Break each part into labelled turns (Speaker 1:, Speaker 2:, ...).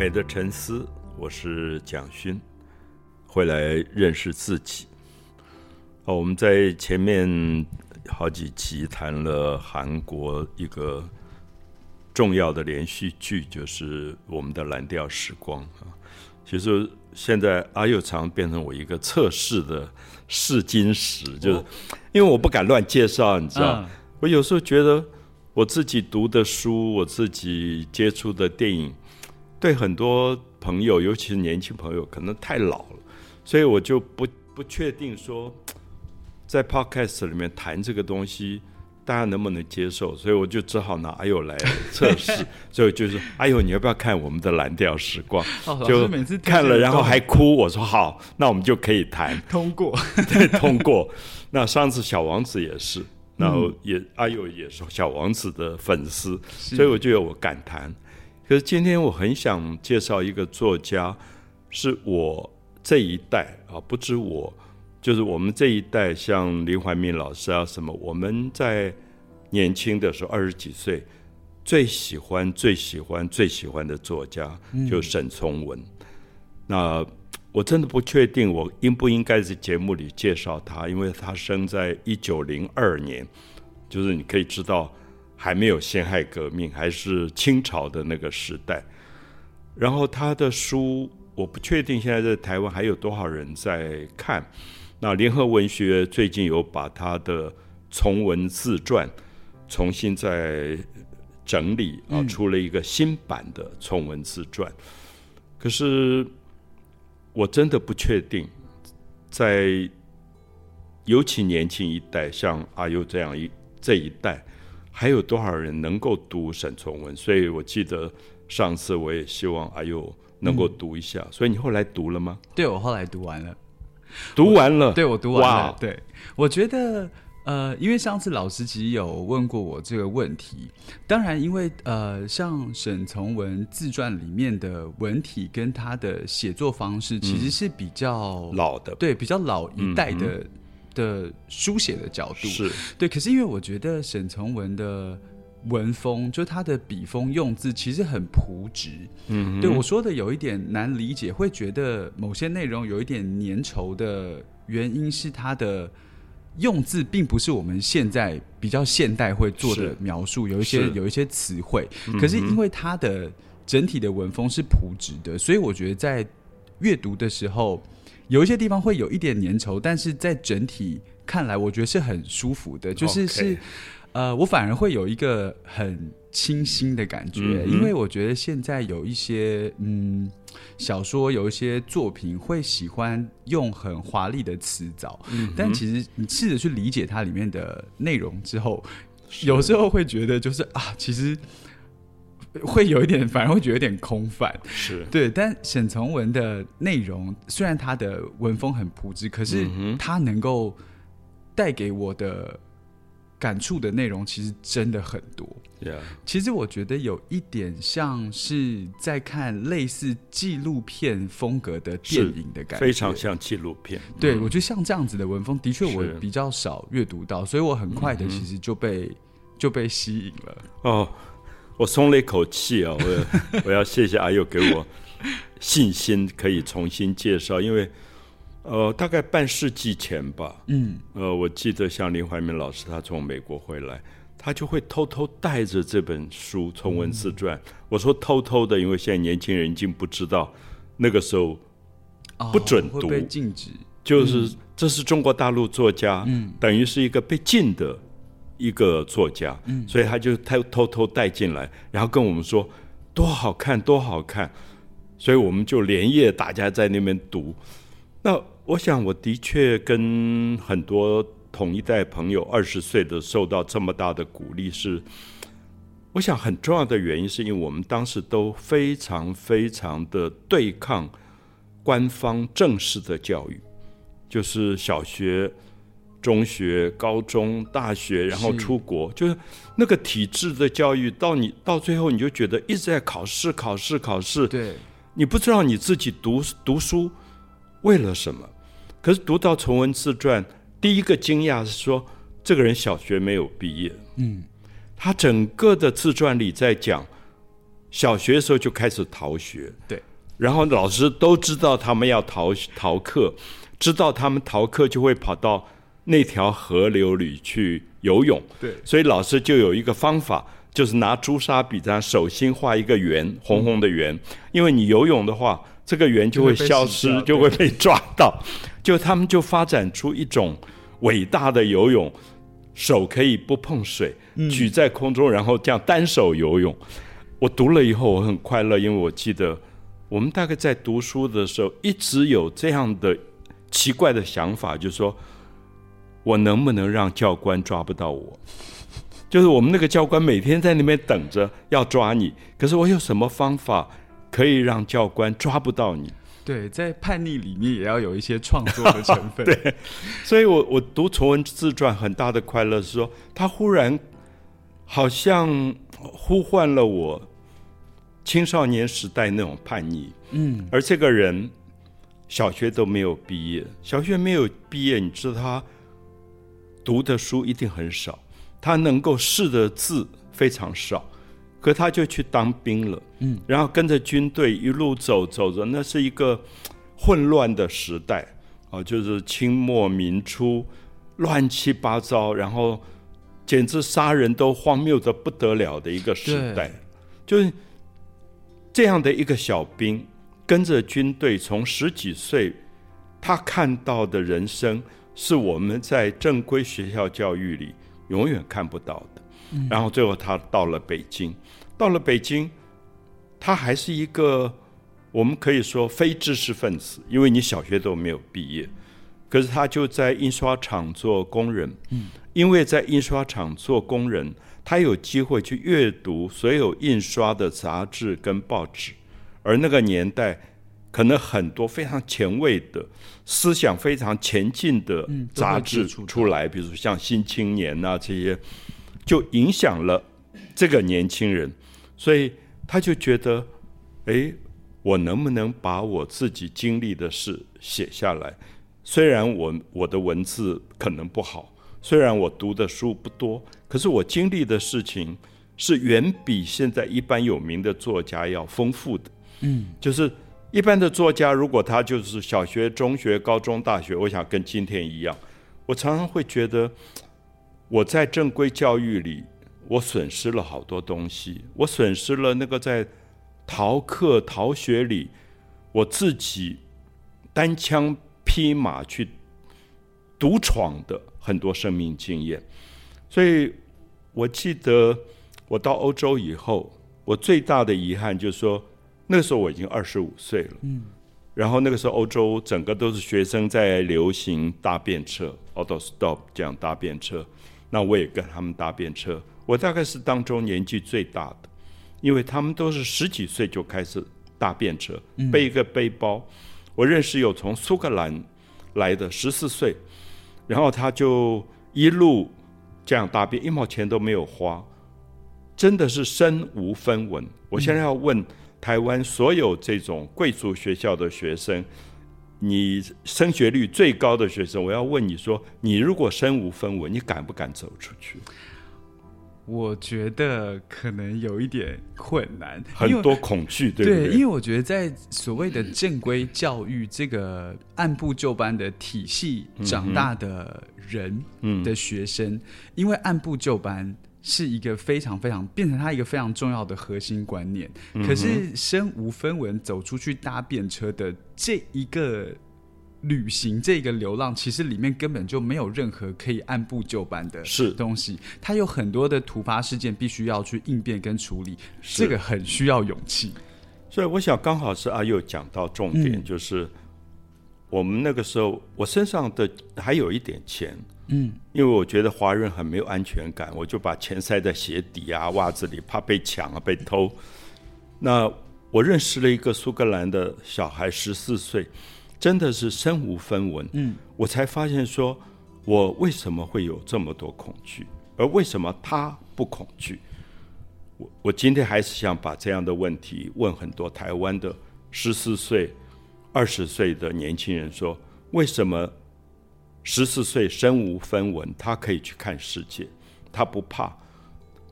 Speaker 1: 美的沉思，我是蒋勋，会来认识自己。哦，我们在前面好几集谈了韩国一个重要的连续剧，就是我们的蓝调时光啊。其实现在阿佑常变成我一个测试的试金石，就是因为我不敢乱介绍，你知道，我有时候觉得我自己读的书，我自己接触的电影。对很多朋友，尤其是年轻朋友，可能太老了，所以我就不不确定说，在 Podcast 里面谈这个东西，大家能不能接受？所以我就只好拿阿友来 测试。所以就是阿友，你要不要看我们的蓝调时光？
Speaker 2: 就
Speaker 1: 看了，然后还哭。我说好，那我们就可以谈
Speaker 2: 通过，
Speaker 1: 对，通过。那上次小王子也是，然后也阿友也是小王子的粉丝，所以我就有我感叹。可是今天我很想介绍一个作家，是我这一代啊，不止我，就是我们这一代，像林怀民老师啊什么，我们在年轻的时候二十几岁，最喜欢、最喜欢、最喜欢的作家，就沈从文。那我真的不确定我应不应该在节目里介绍他，因为他生在一九零二年，就是你可以知道。还没有辛亥革命，还是清朝的那个时代。然后他的书，我不确定现在在台湾还有多少人在看。那联合文学最近有把他的从文自传重新再整理啊，出了一个新版的从文自传。可是我真的不确定，在尤其年轻一代，像阿优这样一这一代。还有多少人能够读沈从文？所以我记得上次我也希望哎呦能够读一下。所以你后来读了吗？
Speaker 2: 对，我后来读完了，
Speaker 1: 读完了。
Speaker 2: 对我读完了。对，我觉得呃，因为上次老师其实有问过我这个问题。当然，因为呃，像沈从文自传里面的文体跟他的写作方式，其实是比较
Speaker 1: 老的，
Speaker 2: 对，比较老一代的。的书写的角度
Speaker 1: 是
Speaker 2: 对，可是因为我觉得沈从文的文风，就他的笔锋用字其实很朴直。嗯，对我说的有一点难理解，会觉得某些内容有一点粘稠的原因是他的用字并不是我们现在比较现代会做的描述，有一些有一些词汇。可是因为他的整体的文风是朴直的，所以我觉得在阅读的时候。有一些地方会有一点粘稠，但是在整体看来，我觉得是很舒服的。就是是，呃，我反而会有一个很清新的感觉，因为我觉得现在有一些嗯小说，有一些作品会喜欢用很华丽的词藻，但其实你试着去理解它里面的内容之后，有时候会觉得就是啊，其实。会有一点，反而会觉得有点空泛。
Speaker 1: 是
Speaker 2: 对，但沈从文的内容虽然他的文风很朴质，可是他能够带给我的感触的内容，其实真的很多。其实我觉得有一点像是在看类似纪录片风格的电影的感觉，
Speaker 1: 非常像纪录片。
Speaker 2: 对，我觉得像这样子的文风，的确我比较少阅读到，所以我很快的其实就被就被吸引了。哦。
Speaker 1: 我松了一口气啊！我 我要谢谢阿佑给我信心，可以重新介绍。因为呃，大概半世纪前吧，嗯，呃，我记得像林怀民老师，他从美国回来，他就会偷偷带着这本书《从文字传》。我说偷偷的，因为现在年轻人已经不知道那个时候不准读，
Speaker 2: 禁止，
Speaker 1: 就是这是中国大陆作家，嗯，等于是一个被禁的。一个作家，所以他就偷偷偷带进来，然后跟我们说多好看，多好看，所以我们就连夜大家在那边读。那我想，我的确跟很多同一代朋友，二十岁的受到这么大的鼓励，是我想很重要的原因，是因为我们当时都非常非常的对抗官方正式的教育，就是小学。中学、高中、大学，然后出国，就是那个体制的教育，到你到最后，你就觉得一直在考试、考试、考试。
Speaker 2: 对，
Speaker 1: 你不知道你自己读读书为了什么。可是读到《崇文自传》，第一个惊讶是说，这个人小学没有毕业。嗯，他整个的自传里在讲，小学的时候就开始逃学，
Speaker 2: 对，
Speaker 1: 然后老师都知道他们要逃逃课，知道他们逃课就会跑到那条河流里去游泳，
Speaker 2: 对，
Speaker 1: 所以老师就有一个方法，就是拿朱砂笔在手心画一个圆，红红的圆，因为你游泳的话，这个圆就会消失，就会被抓到，就他们就发展出一种伟大的游泳，手可以不碰水，举在空中，然后这样单手游泳。我读了以后，我很快乐，因为我记得我们大概在读书的时候，一直有这样的奇怪的想法，就是说我能不能让教官抓不到我？就是我们那个教官每天在那边等着要抓你，可是我有什么方法可以让教官抓不到你？
Speaker 2: 对，在叛逆里面也要有一些创作的成分。
Speaker 1: 对，所以我我读崇文自传很大的快乐是说，他忽然好像呼唤了我。青少年时代那种叛逆，嗯，而这个人小学都没有毕业，小学没有毕业，你知道他读的书一定很少，他能够识的字非常少，可他就去当兵了，嗯，然后跟着军队一路走走着，那是一个混乱的时代啊，就是清末民初乱七八糟，然后简直杀人都荒谬的不得了的一个时代，就是。这样的一个小兵，跟着军队从十几岁，他看到的人生是我们在正规学校教育里永远看不到的。然后最后他到了北京，到了北京，他还是一个我们可以说非知识分子，因为你小学都没有毕业。可是他就在印刷厂做工人，因为在印刷厂做工人。他有机会去阅读所有印刷的杂志跟报纸，而那个年代可能很多非常前卫的思想、非常前进的杂志出来，比如像《新青年》啊这些，就影响了这个年轻人，所以他就觉得，哎，我能不能把我自己经历的事写下来？虽然我我的文字可能不好。虽然我读的书不多，可是我经历的事情是远比现在一般有名的作家要丰富的。嗯，就是一般的作家，如果他就是小学、中学、高中、大学，我想跟今天一样，我常常会觉得我在正规教育里，我损失了好多东西，我损失了那个在逃课、逃学里，我自己单枪匹马去独闯的。很多生命经验，所以我记得我到欧洲以后，我最大的遗憾就是说，那个时候我已经二十五岁了。嗯，然后那个时候欧洲整个都是学生在流行搭便车，auto stop 这样搭便车，那我也跟他们搭便车。我大概是当中年纪最大的，因为他们都是十几岁就开始搭便车，背一个背包。我认识有从苏格兰来的十四岁。然后他就一路这样搭便，一毛钱都没有花，真的是身无分文。我现在要问台湾所有这种贵族学校的学生，你升学率最高的学生，我要问你说，你如果身无分文，你敢不敢走出去？
Speaker 2: 我觉得可能有一点困难，
Speaker 1: 很多恐惧，对
Speaker 2: 不
Speaker 1: 对？
Speaker 2: 因为我觉得在所谓的正规教育这个按部就班的体系长大的人的学生，因为按部就班是一个非常非常变成他一个非常重要的核心观念。可是身无分文走出去搭便车的这一个。旅行这个流浪，其实里面根本就没有任何可以按部就班的
Speaker 1: 是
Speaker 2: 东西，它有很多的突发事件必须要去应变跟处理，这个很需要勇气。
Speaker 1: 所以我想，刚好是阿佑讲到重点，就是我们那个时候，我身上的还有一点钱，嗯，因为我觉得华人很没有安全感，我就把钱塞在鞋底啊、袜子里，怕被抢啊、被偷。那我认识了一个苏格兰的小孩，十四岁。真的是身无分文，嗯，我才发现说，我为什么会有这么多恐惧，而为什么他不恐惧？我我今天还是想把这样的问题问很多台湾的十四岁、二十岁的年轻人说：为什么十四岁身无分文，他可以去看世界，他不怕？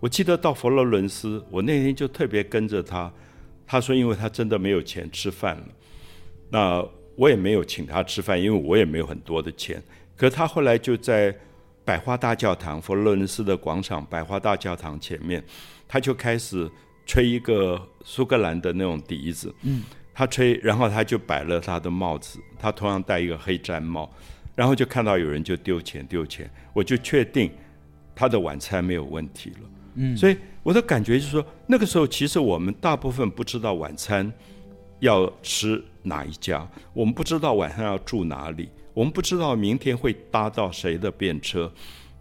Speaker 1: 我记得到佛罗伦斯，我那天就特别跟着他。他说，因为他真的没有钱吃饭了，那我也没有请他吃饭，因为我也没有很多的钱。可他后来就在百花大教堂，佛罗伦斯的广场百花大教堂前面，他就开始吹一个苏格兰的那种笛子。嗯，他吹，然后他就摆了他的帽子，他同样戴一个黑毡帽，然后就看到有人就丢钱丢钱，我就确定他的晚餐没有问题了。嗯，所以我的感觉就是说，那个时候其实我们大部分不知道晚餐要吃哪一家，我们不知道晚上要住哪里，我们不知道明天会搭到谁的便车，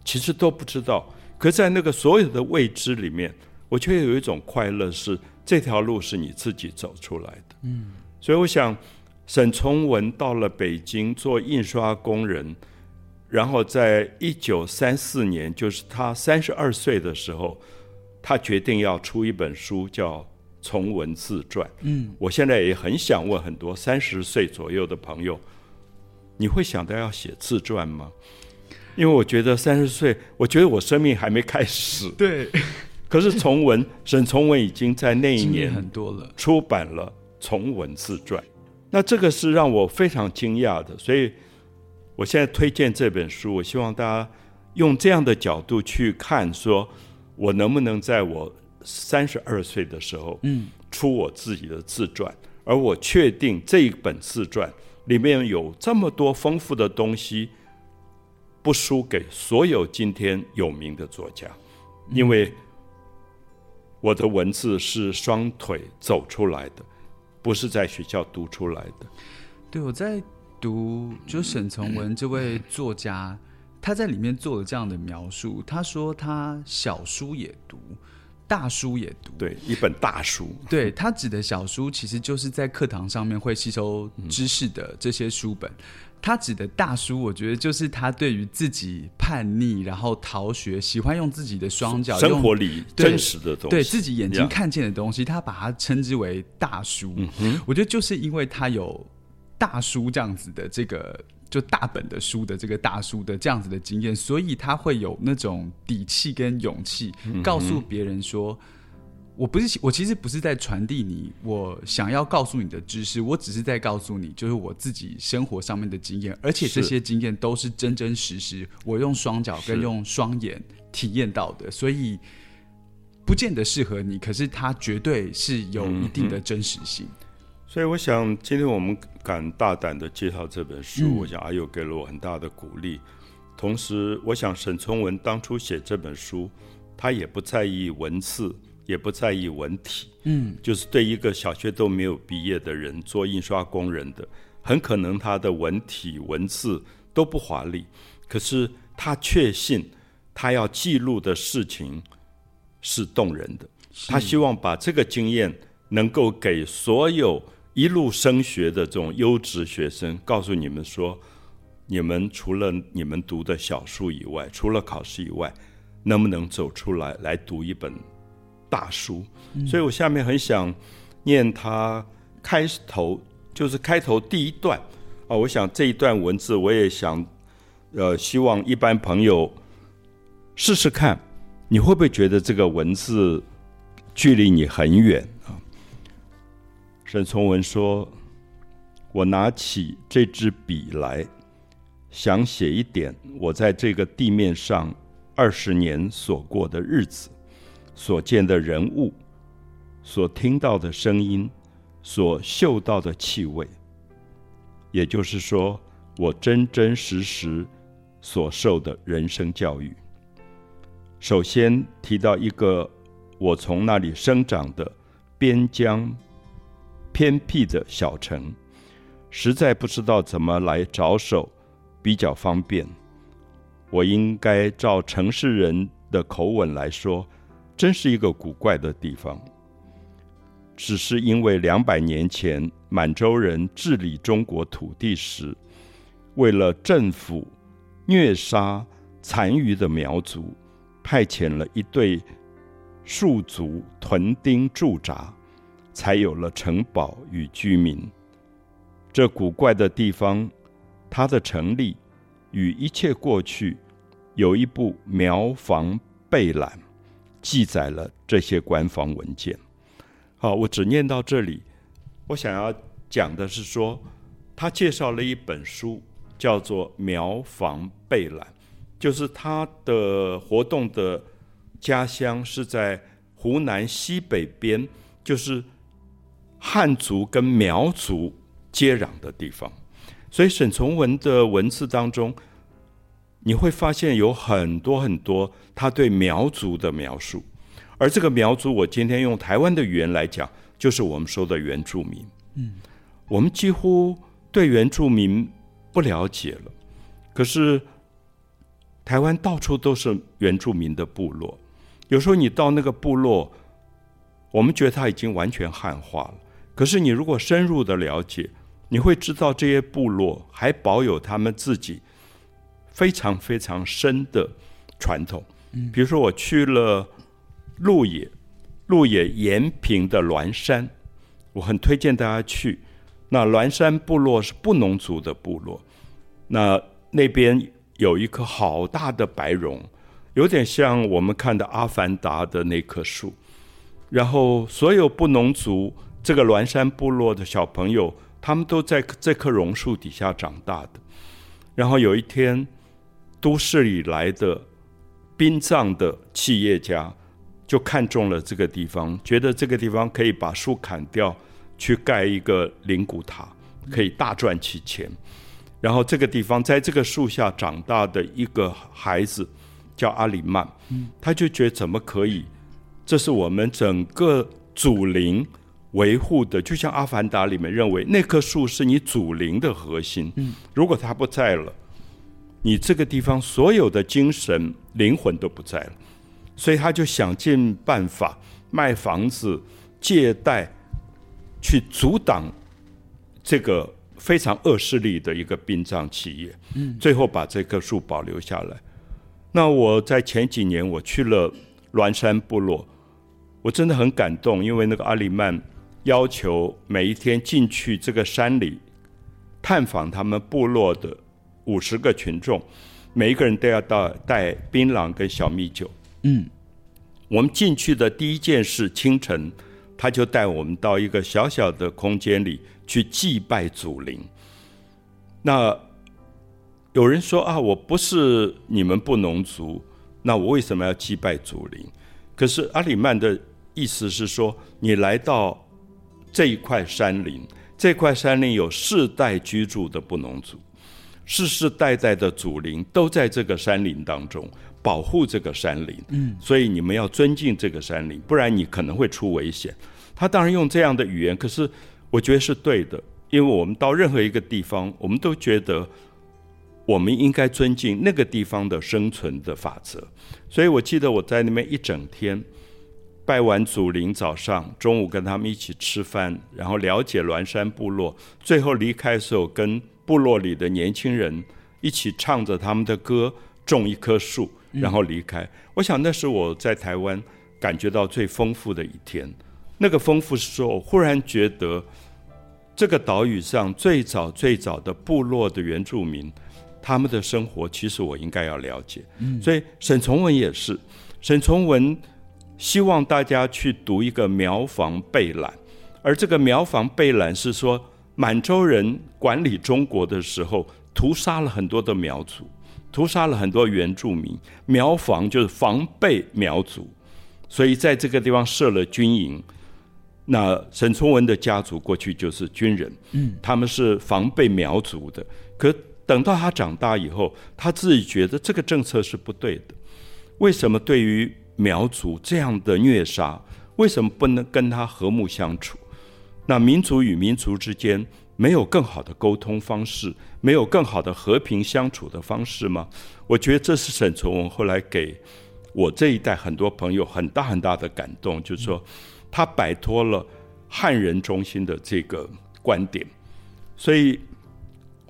Speaker 1: 其实都不知道。可在那个所有的未知里面，我却有一种快乐，是这条路是你自己走出来的。嗯，所以我想，沈从文到了北京做印刷工人。然后在一九三四年，就是他三十二岁的时候，他决定要出一本书，叫《从文自传》。嗯，我现在也很想问很多三十岁左右的朋友，你会想到要写自传吗？因为我觉得三十岁，我觉得我生命还没开始。
Speaker 2: 对。
Speaker 1: 可是从文，沈从文已经在那一年
Speaker 2: 很多了，
Speaker 1: 出版了《从文自传》。那这个是让我非常惊讶的，所以。我现在推荐这本书，我希望大家用这样的角度去看，说我能不能在我三十二岁的时候，嗯，出我自己的自传，而我确定这一本自传里面有这么多丰富的东西，不输给所有今天有名的作家，因为我的文字是双腿走出来的，不是在学校读出来的。
Speaker 2: 对，我在。读就沈从文这位作家，他在里面做了这样的描述。他说他小书也读，大书也读。
Speaker 1: 对，一本大书。
Speaker 2: 对他指的小书，其实就是在课堂上面会吸收知识的这些书本。他指的大叔，我觉得就是他对于自己叛逆，然后逃学，喜欢用自己的双脚，
Speaker 1: 生活里真实的东西，
Speaker 2: 对自己眼睛看见的东西，他把它称之为大叔。我觉得就是因为他有。大叔这样子的这个就大本的书的这个大叔的这样子的经验，所以他会有那种底气跟勇气，告诉别人说：“我不是我其实不是在传递你我想要告诉你的知识，我只是在告诉你，就是我自己生活上面的经验，而且这些经验都是真真实实，我用双脚跟用双眼体验到的，所以不见得适合你，可是它绝对是有一定的真实性。”
Speaker 1: 所以我想，今天我们敢大胆的介绍这本书，我想阿佑给了我很大的鼓励。同时，我想沈从文当初写这本书，他也不在意文字，也不在意文体。嗯，就是对一个小学都没有毕业的人做印刷工人的，很可能他的文体文字都不华丽，可是他确信他要记录的事情是动人的。他希望把这个经验能够给所有。一路升学的这种优质学生，告诉你们说，你们除了你们读的小书以外，除了考试以外，能不能走出来来读一本大书？所以我下面很想念他开头，就是开头第一段啊。我想这一段文字，我也想，呃，希望一般朋友试试看，你会不会觉得这个文字距离你很远？沈从文说：“我拿起这支笔来，想写一点我在这个地面上二十年所过的日子，所见的人物，所听到的声音，所嗅到的气味。也就是说，我真真实实所受的人生教育。首先提到一个我从那里生长的边疆。”偏僻的小城，实在不知道怎么来着手比较方便。我应该照城市人的口吻来说，真是一个古怪的地方。只是因为两百年前满洲人治理中国土地时，为了政府虐杀残余的苗族，派遣了一队戍族屯丁驻扎。才有了城堡与居民。这古怪的地方，它的成立与一切过去有一部苗房备览，记载了这些官方文件。好，我只念到这里。我想要讲的是说，他介绍了一本书，叫做《苗房备览》，就是他的活动的家乡是在湖南西北边，就是汉族跟苗族接壤的地方。所以沈从文的文字当中，你会发现有很多很多他对苗族的描述。而这个苗族，我今天用台湾的语言来讲，就是我们说的原住民。嗯，我们几乎对原住民不了解了。可是台湾到处都是原住民的部落，有时候你到那个部落，我们觉得他已经完全汉化了。可是你如果深入的了解，你会知道这些部落还保有他们自己非常非常深的传统。嗯，比如说我去了。鹿野，鹿野延平的栾山，我很推荐大家去。那栾山部落是布农族的部落，那那边有一棵好大的白榕，有点像我们看的《阿凡达》的那棵树。然后所有布农族这个栾山部落的小朋友，他们都在这棵榕树底下长大的。然后有一天，都市里来的殡葬的企业家。就看中了这个地方，觉得这个地方可以把树砍掉，去盖一个灵骨塔，可以大赚其钱。然后这个地方在这个树下长大的一个孩子叫阿里曼，他就觉得怎么可以？这是我们整个祖灵维护的，就像《阿凡达》里面认为那棵树是你祖灵的核心。如果他不在了，你这个地方所有的精神灵魂都不在了。所以他就想尽办法卖房子、借贷，去阻挡这个非常恶势力的一个殡葬企业。嗯，最后把这棵树保留下来。那我在前几年我去了栾山部落，我真的很感动，因为那个阿里曼要求每一天进去这个山里探访他们部落的五十个群众，每一个人都要到带槟榔跟小米酒。嗯，我们进去的第一件事，清晨他就带我们到一个小小的空间里去祭拜祖灵。那有人说啊，我不是你们布农族，那我为什么要祭拜祖灵？可是阿里曼的意思是说，你来到这一块山林，这块山林有世代居住的布农族，世世代代的祖灵都在这个山林当中。保护这个山林，嗯，所以你们要尊敬这个山林，不然你可能会出危险。他当然用这样的语言，可是我觉得是对的，因为我们到任何一个地方，我们都觉得我们应该尊敬那个地方的生存的法则。所以我记得我在那边一整天拜完祖灵，早上、中午跟他们一起吃饭，然后了解栾山部落，最后离开的时候，跟部落里的年轻人一起唱着他们的歌，种一棵树。然后离开，我想那是我在台湾感觉到最丰富的一天。那个丰富是说，我忽然觉得这个岛屿上最早最早的部落的原住民，他们的生活其实我应该要了解。所以沈从文也是，沈从文希望大家去读一个苗房贝览，而这个苗房贝览是说满洲人管理中国的时候，屠杀了很多的苗族。屠杀了很多原住民，苗防就是防备苗族，所以在这个地方设了军营。那沈从文的家族过去就是军人，嗯，他们是防备苗族的。可等到他长大以后，他自己觉得这个政策是不对的。为什么对于苗族这样的虐杀，为什么不能跟他和睦相处？那民族与民族之间。没有更好的沟通方式，没有更好的和平相处的方式吗？我觉得这是沈从文后来给我这一代很多朋友很大很大的感动，就是说他摆脱了汉人中心的这个观点。所以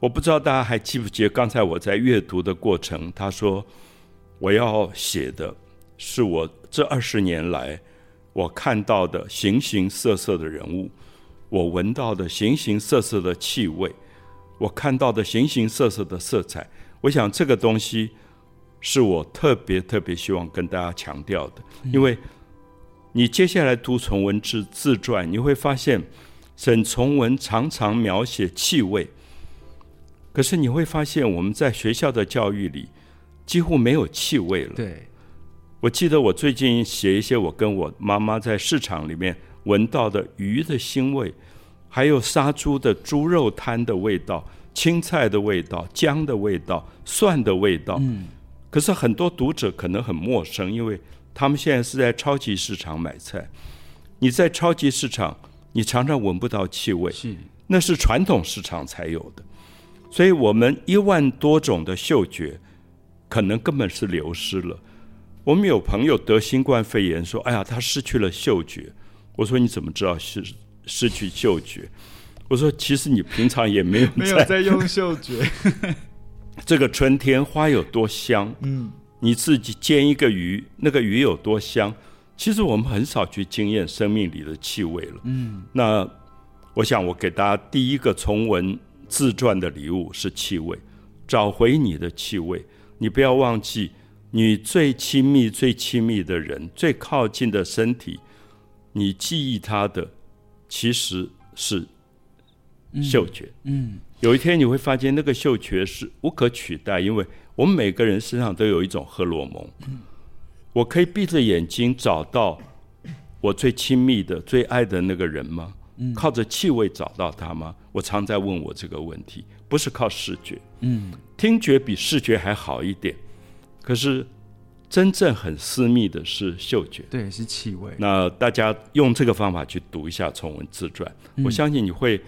Speaker 1: 我不知道大家还记不记得刚才我在阅读的过程，他说我要写的是我这二十年来我看到的形形色色的人物。我闻到的形形色色的气味，我看到的形形色色的色彩，我想这个东西是我特别特别希望跟大家强调的，因为你接下来读崇文自自传，你会发现沈从文常常描写气味，可是你会发现我们在学校的教育里几乎没有气味了。
Speaker 2: 对，
Speaker 1: 我记得我最近写一些我跟我妈妈在市场里面闻到的鱼的腥味，还有杀猪的猪肉摊的味道、青菜的味道、姜的味道、蒜的味道。嗯。可是很多读者可能很陌生，因为他们现在是在超级市场买菜。你在超级市场，你常常闻不到气味，
Speaker 2: 是
Speaker 1: 那是传统市场才有的。所以我们一万多种的嗅觉，可能根本是流失了。我们有朋友得新冠肺炎，说：“哎呀，他失去了嗅觉。”我说：“你怎么知道失失去嗅觉？”我说：“其实你平常也没有
Speaker 2: 没有在 用嗅觉。”
Speaker 1: 这个春天花有多香？嗯，你自己煎一个鱼，那个鱼有多香？其实我们很少去经验生命里的气味了。嗯，那我想我给大家第一个从文自传的礼物是气味，找回你的气味。你不要忘记，你最亲密、最亲密的人、最靠近的身体，你记忆他的其实是嗅觉。嗯。有一天你会发现，那个嗅觉是无可取代，因为我们每个人身上都有一种荷尔蒙。我可以闭着眼睛找到我最亲密的、最爱的那个人吗？靠着气味找到他吗？我常在问我这个问题，不是靠视觉。嗯，听觉比视觉还好一点，可是真正很私密的是嗅觉。
Speaker 2: 对，是气味。
Speaker 1: 那大家用这个方法去读一下《重文自传》，我相信你会。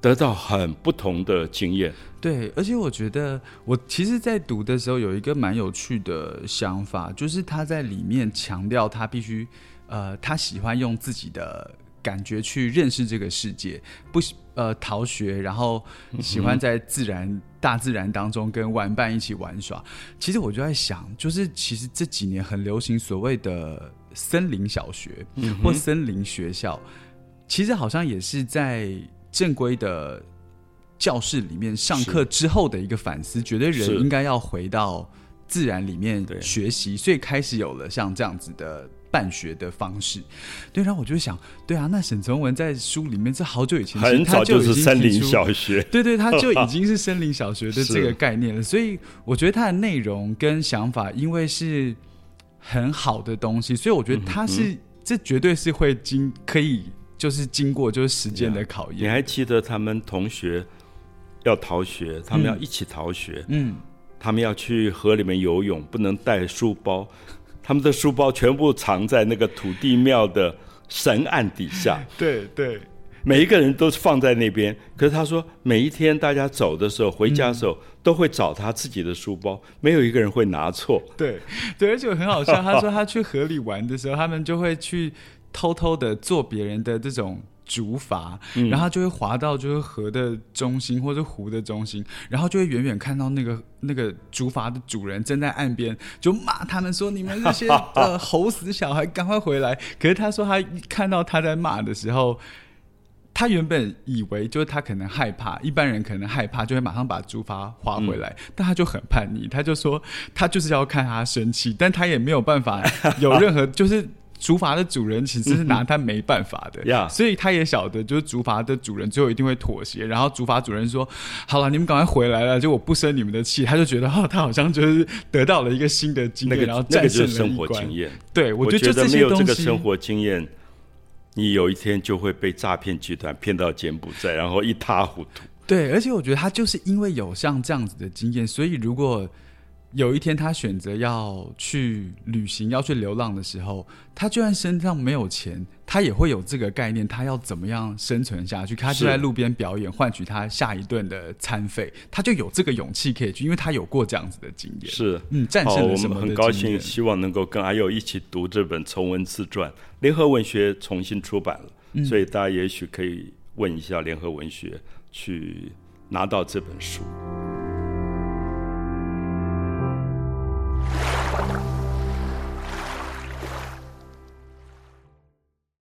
Speaker 1: 得到很不同的经验，
Speaker 2: 对，而且我觉得我其实，在读的时候有一个蛮有趣的想法，就是他在里面强调他必须，呃，他喜欢用自己的感觉去认识这个世界，不呃逃学，然后喜欢在自然大自然当中跟玩伴一起玩耍。其实我就在想，就是其实这几年很流行所谓的森林小学或森林学校，其实好像也是在。正规的教室里面上课之后的一个反思，觉得人应该要回到自然里面学习，所以开始有了像这样子的办学的方式。对，然后我就想，对啊，那沈从文在书里面这好久以前
Speaker 1: 很早就是森林小学，
Speaker 2: 对对，他就已经是森林小学的 这个概念了。所以我觉得他的内容跟想法，因为是很好的东西，所以我觉得他是这绝对是会经可以。就是经过就是时间的考验。
Speaker 1: 你还记得他们同学要逃学，他们要一起逃学。嗯，他们要去河里面游泳，不能带书包，他们的书包全部藏在那个土地庙的神案底下。
Speaker 2: 对对，
Speaker 1: 每一个人都是放在那边。可是他说，每一天大家走的时候，回家的时候，都会找他自己的书包，没有一个人会拿错。
Speaker 2: 对对，而且很好笑。他说他去河里玩的时候，他们就会去。偷偷的做别人的这种竹筏，然后就会滑到就是河的中心或者湖的中心，然后就会远远看到那个那个竹筏的主人正在岸边就骂他们说：“你们这些呃猴死小孩，赶快回来！”可是他说他看到他在骂的时候，他原本以为就是他可能害怕，一般人可能害怕就会马上把竹筏划回来，但他就很叛逆，他就说他就是要看他生气，但他也没有办法有任何 就是。竹筏的主人其实是拿他没办法的，所以他也晓得，就是竹筏的主人最后一定会妥协。然后竹筏主人说：“好了，你们赶快回来了，就我不生你们的气。”他就觉得，哦，他好像就是得到了一个新的经验，然后战胜了
Speaker 1: 生活经验。
Speaker 2: 对，我
Speaker 1: 觉
Speaker 2: 得
Speaker 1: 没有这个生活经验，你有一天就会被诈骗集团骗到柬埔寨，然后一塌糊涂。
Speaker 2: 对，而且我觉得他就是因为有像这样子的经验，所以如果。有一天，他选择要去旅行、要去流浪的时候，他就算身上没有钱，他也会有这个概念：他要怎么样生存下去？他就在路边表演，换取他下一顿的餐费。他就有这个勇气可以去，因为他有过这样子的经验。
Speaker 1: 是，
Speaker 2: 嗯，战胜了什么？
Speaker 1: 很高兴，希望能够跟阿佑一起读这本《重文自传》，联合文学重新出版了，所以大家也许可以问一下联合文学，去拿到这本书。